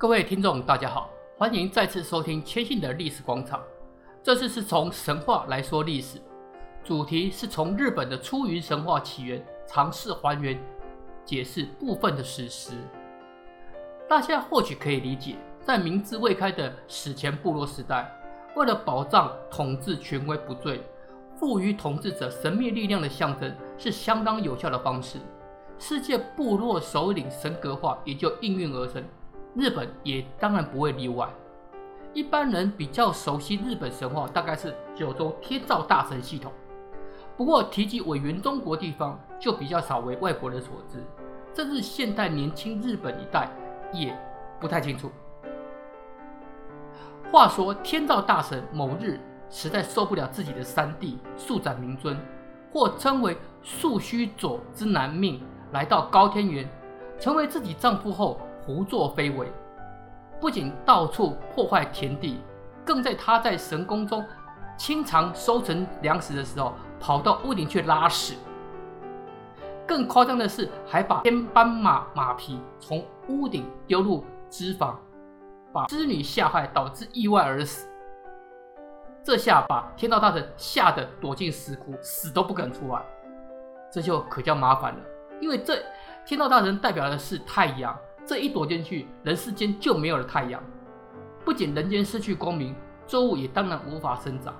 各位听众，大家好，欢迎再次收听千信的历史广场。这次是从神话来说历史，主题是从日本的出云神话起源，尝试还原解释部分的史实。大家或许可以理解，在明治未开的史前部落时代，为了保障统治权威不坠，赋予统治者神秘力量的象征是相当有效的方式。世界部落首领神格化也就应运而生。日本也当然不会例外。一般人比较熟悉日本神话，大概是九州天照大神系统。不过提及委员中国地方，就比较少为外国人所知，甚至现代年轻日本一代也不太清楚。话说天照大神某日实在受不了自己的三弟素斩明尊，或称为素须佐之男命，来到高天原，成为自己丈夫后。胡作非为，不仅到处破坏田地，更在他在神宫中清偿收成粮食的时候，跑到屋顶去拉屎。更夸张的是，还把天斑马马匹从屋顶丢入脂肪，把织女吓坏，导致意外而死。这下把天道大神吓得躲进石窟，死都不肯出来。这就可叫麻烦了，因为这天道大神代表的是太阳。这一躲进去，人世间就没有了太阳，不仅人间失去光明，作物也当然无法生长。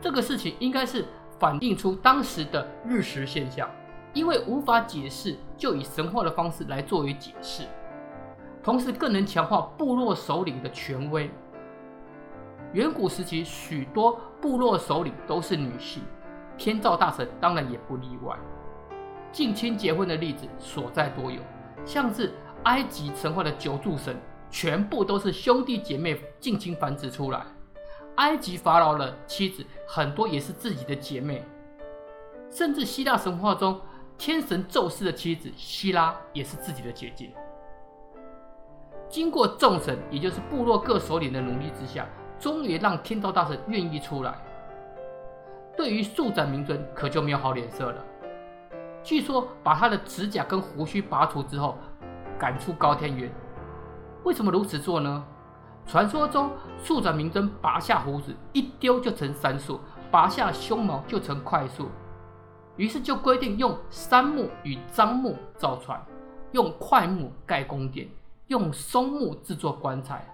这个事情应该是反映出当时的日食现象，因为无法解释，就以神话的方式来作为解释，同时更能强化部落首领的权威。远古时期，许多部落首领都是女性，天照大神当然也不例外。近亲结婚的例子所在多有。像是埃及神话的九柱神，全部都是兄弟姐妹近亲繁殖出来。埃及法老的妻子很多也是自己的姐妹，甚至希腊神话中天神宙斯的妻子希拉也是自己的姐姐。经过众神，也就是部落各首领的努力之下，终于让天照大神愿意出来。对于素斩明尊，可就没有好脸色了。据说把他的指甲跟胡须拔除之后，赶出高天原。为什么如此做呢？传说中素斩明尊拔下胡子一丢就成杉树，拔下胸毛就成快树，于是就规定用杉木与樟木造船，用桧木盖宫殿，用松木制作棺材，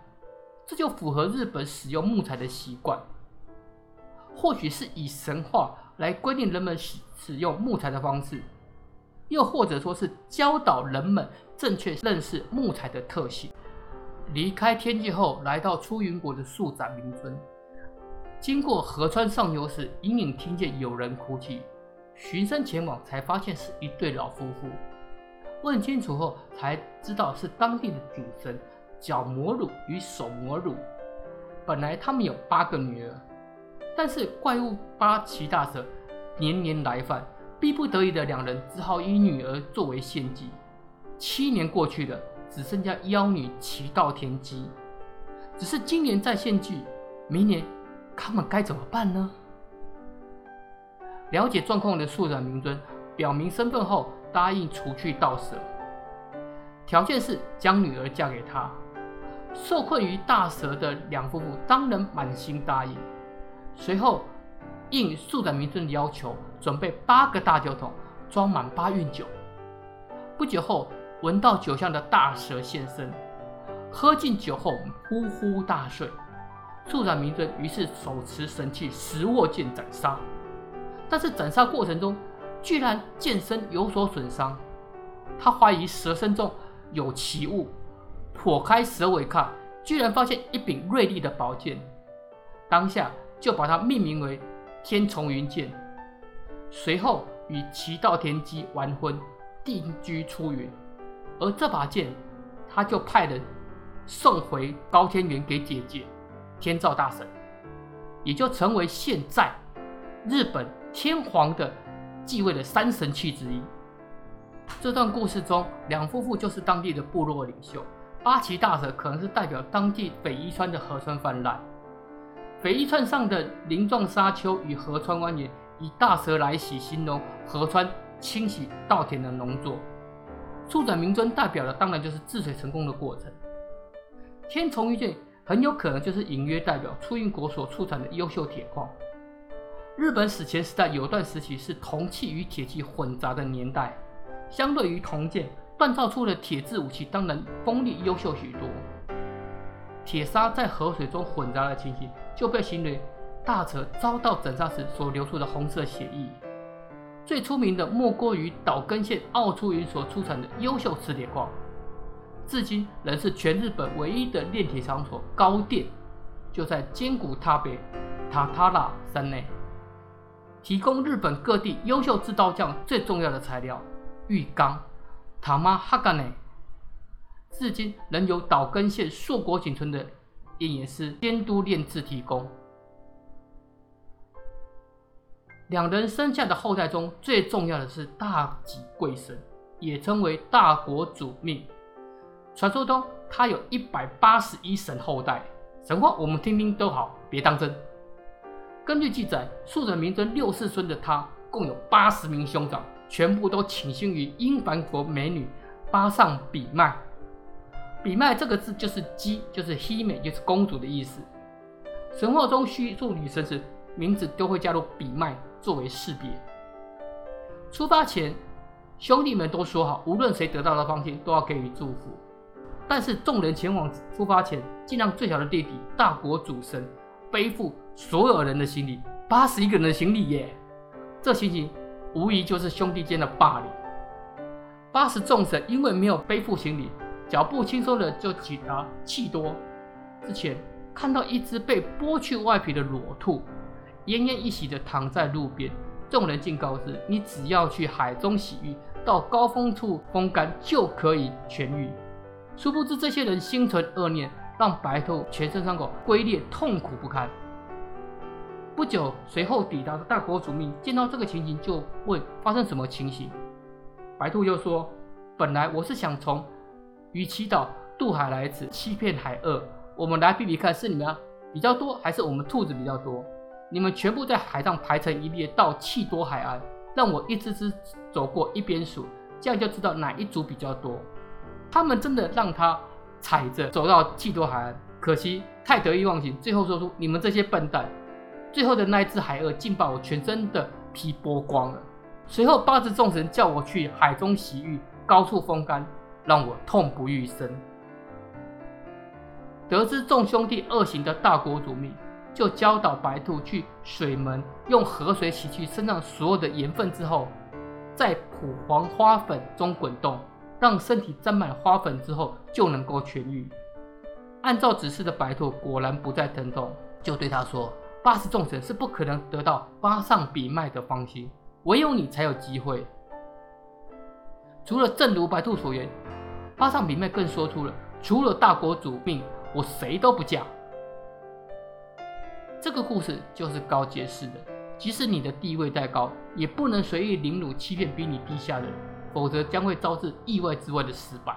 这就符合日本使用木材的习惯。或许是以神话来规定人们使使用木材的方式。又或者说是教导人们正确认识木材的特性。离开天界后，来到出云国的树展明尊，经过河川上游时，隐隐听见有人哭泣，循声前往，才发现是一对老夫妇。问清楚后，才知道是当地的主神角魔乳与手魔乳。本来他们有八个女儿，但是怪物八岐大蛇年年来犯。逼不得已的两人只好以女儿作为献祭。七年过去了，只剩下妖女奇道天姬。只是今年再献祭，明年他们该怎么办呢？了解状况的素斩明尊表明身份后，答应除去道蛇，条件是将女儿嫁给他。受困于大蛇的两夫妇当然满心答应。随后。应素斩明尊的要求，准备八个大酒桶，装满八运酒。不久后，闻到酒香的大蛇现身，喝尽酒后呼呼大睡。素斩明尊于是手持神器，石握剑斩杀。但是斩杀过程中，居然剑身有所损伤。他怀疑蛇身中有奇物，剖开蛇尾看，居然发现一柄锐利的宝剑。当下就把它命名为。天丛云剑，随后与奇道天姬完婚，定居出云。而这把剑，他就派人送回高天原给姐姐天照大神，也就成为现在日本天皇的继位的三神器之一。这段故事中，两夫妇就是当地的部落领袖，八岐大蛇可能是代表当地北伊川的河川泛滥。北一川上的鳞状沙丘与河川蜿蜒，以大蛇来袭形容河川清洗稻田的农作。素斩明尊代表的当然就是治水成功的过程，天丛玉剑很有可能就是隐约代表出云国所出产的优秀铁矿。日本史前时代有段时期是铜器与铁器混杂的年代，相对于铜剑，锻造出的铁制武器当然锋利优秀许多。铁砂在河水中混杂的情形，就被形容大蛇遭到斩杀时所流出的红色血液。最出名的莫过于岛根县奥出云所出产的优秀磁铁矿，至今仍是全日本唯一的炼铁场所。高电就在尖谷塔北塔塔拉山内，提供日本各地优秀制刀匠最重要的材料玉钢塔玛哈干内。至今仍由岛根县硕果仅存的炼冶师监督炼制提供。两人生下的后代中最重要的是大己贵神，也称为大国主命。传说中他有一百八十一神后代，神话我们听听都好，别当真。根据记载，速泽明尊六世孙的他共有八十名兄长，全部都倾心于英凡国美女巴上比麦。比麦这个字就是“姬”，就是“希美”，就是公主的意思。神话中叙述女神时，名字都会加入“比麦”作为识别。出发前，兄弟们都说好，无论谁得到的芳心，都要给予祝福。但是众人前往出发前，竟让最小的弟弟大国主神背负所有人的行李，八十一个人的行李耶！这情形无疑就是兄弟间的霸凌。八十众神因为没有背负行李。脚步轻松的就抵达缉多之前，看到一只被剥去外皮的裸兔，奄奄一息的躺在路边。众人竟告知你只要去海中洗浴，到高峰处风干就可以痊愈。殊不知这些人心存恶念，让白兔全身伤口龟裂，痛苦不堪。不久，随后抵达的大国主命见到这个情形，就问发生什么情形。白兔又说：“本来我是想从。”与祈祷渡海来此欺骗海鳄，我们来比比看，是你们比较多，还是我们兔子比较多？你们全部在海上排成一列到气多海岸，让我一只只走过一边数，这样就知道哪一组比较多。他们真的让他踩着走到气多海岸，可惜太得意忘形，最后说出你们这些笨蛋。最后的那一只海鳄竟把我全身的皮剥光了。随后八只众神叫我去海中洗浴，高处风干。让我痛不欲生。得知众兄弟恶行的大国主命，就教导白兔去水门用河水洗去身上所有的盐分之后，在蒲黄花粉中滚动，让身体沾满花粉之后就能够痊愈。按照指示的白兔果然不再疼痛，就对他说：“八十众神是不可能得到八上比卖的芳心，唯有你才有机会。”除了正如白兔所言。八上比妹更说出了，除了大国主命，我谁都不嫁。这个故事就是告诫世人，即使你的地位再高，也不能随意凌辱、欺骗比你低下的人，否则将会招致意外之外的失败。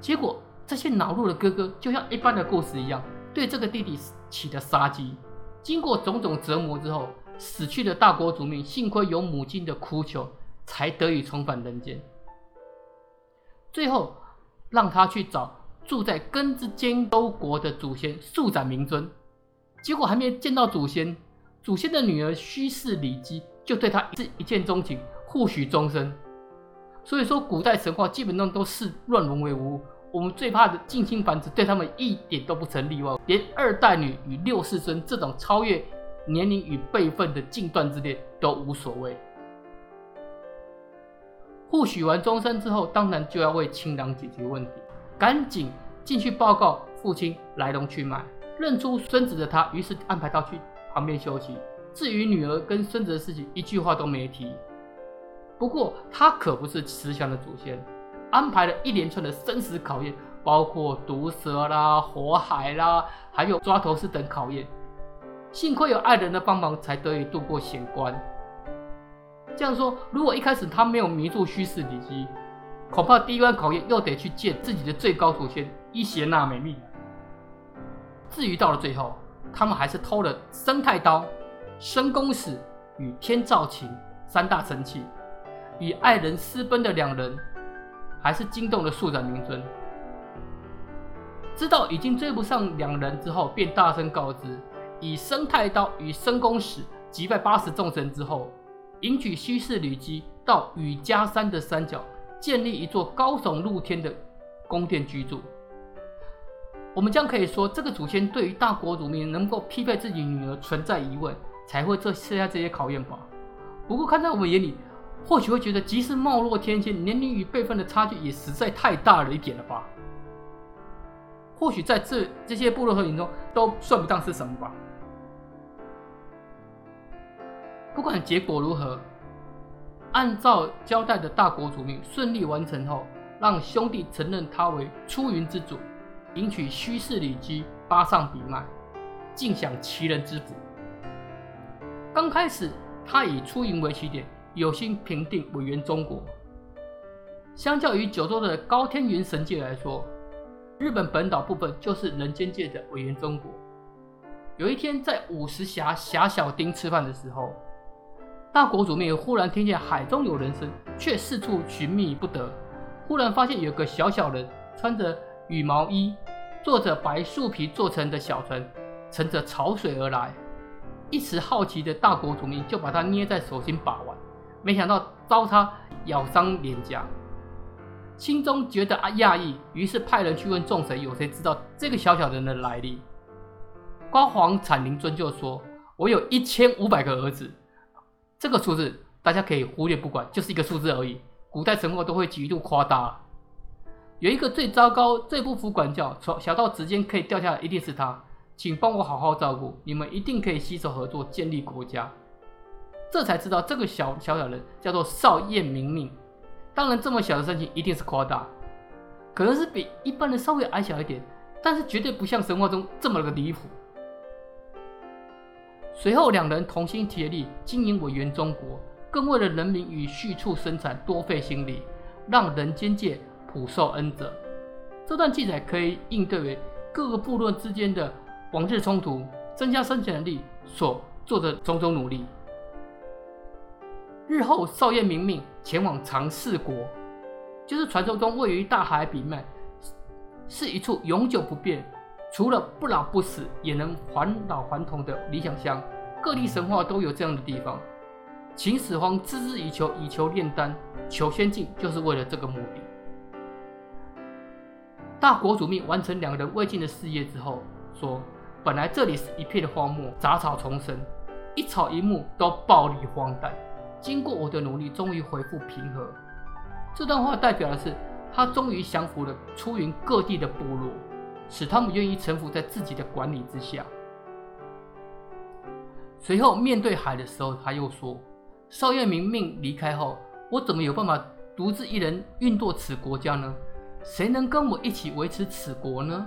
结果，这些恼怒的哥哥就像一般的故事一样，对这个弟弟起了杀机。经过种种折磨之后，死去的大国主命幸亏有母亲的哭求，才得以重返人间。最后，让他去找住在根之间州国的祖先速斩明尊。结果还没见到祖先，祖先的女儿须氏里姬就对他是一见钟情，互许终身。所以说，古代神话基本上都视乱伦为无。我们最怕的近亲繁殖，对他们一点都不成例外。连二代女与六世孙这种超越年龄与辈分的近断之恋都无所谓。互许完终身之后，当然就要为亲娘解决问题，赶紧进去报告父亲来龙去脉。认出孙子的他，于是安排他去旁边休息。至于女儿跟孙子的事情，一句话都没提。不过他可不是慈祥的祖先，安排了一连串的生死考验，包括毒蛇啦、火海啦，还有抓头诗等考验。幸亏有爱人的帮忙，才得以度过险关。这样说，如果一开始他没有迷住须氏里基，恐怕第一关考验又得去见自己的最高祖先伊邪那美命。至于到了最后，他们还是偷了生太刀、生弓矢与天照琴三大神器，与爱人私奔的两人，还是惊动了速斩明尊。知道已经追不上两人之后，便大声告知，以生太刀与申公使击败八十众神之后，迎娶西氏女姬到羽迦山的山脚，建立一座高耸露天的宫殿居住。我们将可以说，这个祖先对于大国主命能够匹配自己女儿存在疑问，才会这设下这些考验吧。不过看在我们眼里，或许会觉得，即使貌若天仙，年龄与辈分的差距也实在太大了一点了吧。或许在这这些部落合影中，都算不上是什么吧。不管结果如何，按照交代的大国主命顺利完成后，让兄弟承认他为出云之主。迎娶须氏女姬八上比卖，尽享齐人之福。刚开始，他以出云为起点，有心平定委元中国。相较于九州的高天原神界来说，日本本岛部分就是人间界的委元中国。有一天，在五十霞霞小町吃饭的时候，大国主命忽然听见海中有人声，却四处寻觅不得。忽然发现有个小小人穿着。羽毛衣，坐着白树皮做成的小船，乘着潮水而来。一时好奇的大国主命就把它捏在手心把玩，没想到遭他咬伤脸颊，心中觉得啊讶异，于是派人去问众神，有谁知道这个小小人的来历？高皇产灵尊就说：“我有一千五百个儿子。”这个数字大家可以忽略不管，就是一个数字而已。古代神话都会极度夸大。有一个最糟糕、最不服管教，从小到指尖可以掉下来，一定是他。请帮我好好照顾，你们一定可以携手合作，建立国家。这才知道这个小小小人叫做少彦明命。当然，这么小的身形一定是夸大，可能是比一般人稍微矮小一点，但是绝对不像神话中这么的离谱。随后，两人同心协力经营委员中国，更为了人民与畜畜生产多费心力，让人间界。普受恩泽。这段记载可以应对为各个部落之间的往日冲突、增加生产力所做的种种努力。日后少彦明命前往长世国，就是传说中位于大海彼岸，是一处永久不变，除了不老不死也能返老还童的理想乡。各地神话都有这样的地方。秦始皇孜孜以求，以求炼丹、求仙境，就是为了这个目的。大国主命完成两人未尽的事业之后，说：“本来这里是一片的荒漠，杂草丛生，一草一木都暴力荒诞。经过我的努力，终于恢复平和。”这段话代表的是他终于降服了出云各地的部落，使他们愿意臣服在自己的管理之下。随后面对海的时候，他又说：“少彦明命离开后，我怎么有办法独自一人运作此国家呢？”谁能跟我一起维持此国呢？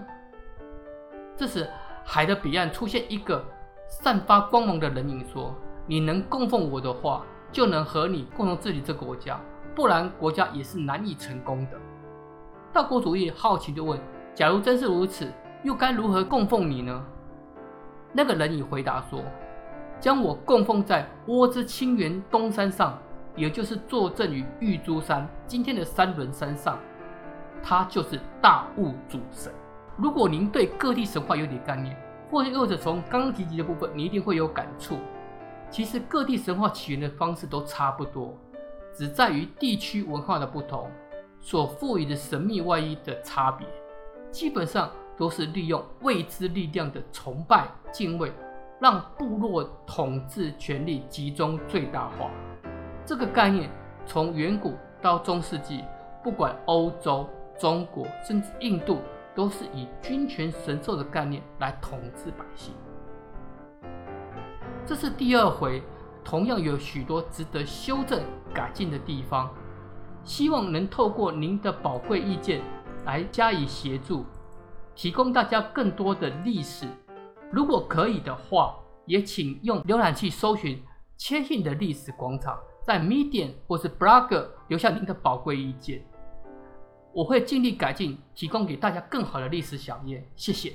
这时，海的彼岸出现一个散发光芒的人影，说：“你能供奉我的话，就能和你共同治理这个国家；不然，国家也是难以成功的。”大国主义好奇地问：“假如真是如此，又该如何供奉你呢？”那个人已回答说：“将我供奉在窝之清源东山上，也就是坐镇于玉珠山今天的三轮山上。”他就是大物主神。如果您对各地神话有点概念，或者又者从刚刚提及的部分，你一定会有感触。其实各地神话起源的方式都差不多，只在于地区文化的不同，所赋予的神秘外衣的差别。基本上都是利用未知力量的崇拜敬畏，让部落统治权力集中最大化。这个概念从远古到中世纪，不管欧洲。中国甚至印度都是以君权神授的概念来统治百姓。这是第二回，同样有许多值得修正改进的地方，希望能透过您的宝贵意见来加以协助，提供大家更多的历史。如果可以的话，也请用浏览器搜寻“谦信的历史广场”，在 Medium 或是 Blogger 留下您的宝贵意见。我会尽力改进，提供给大家更好的历史小页。谢谢。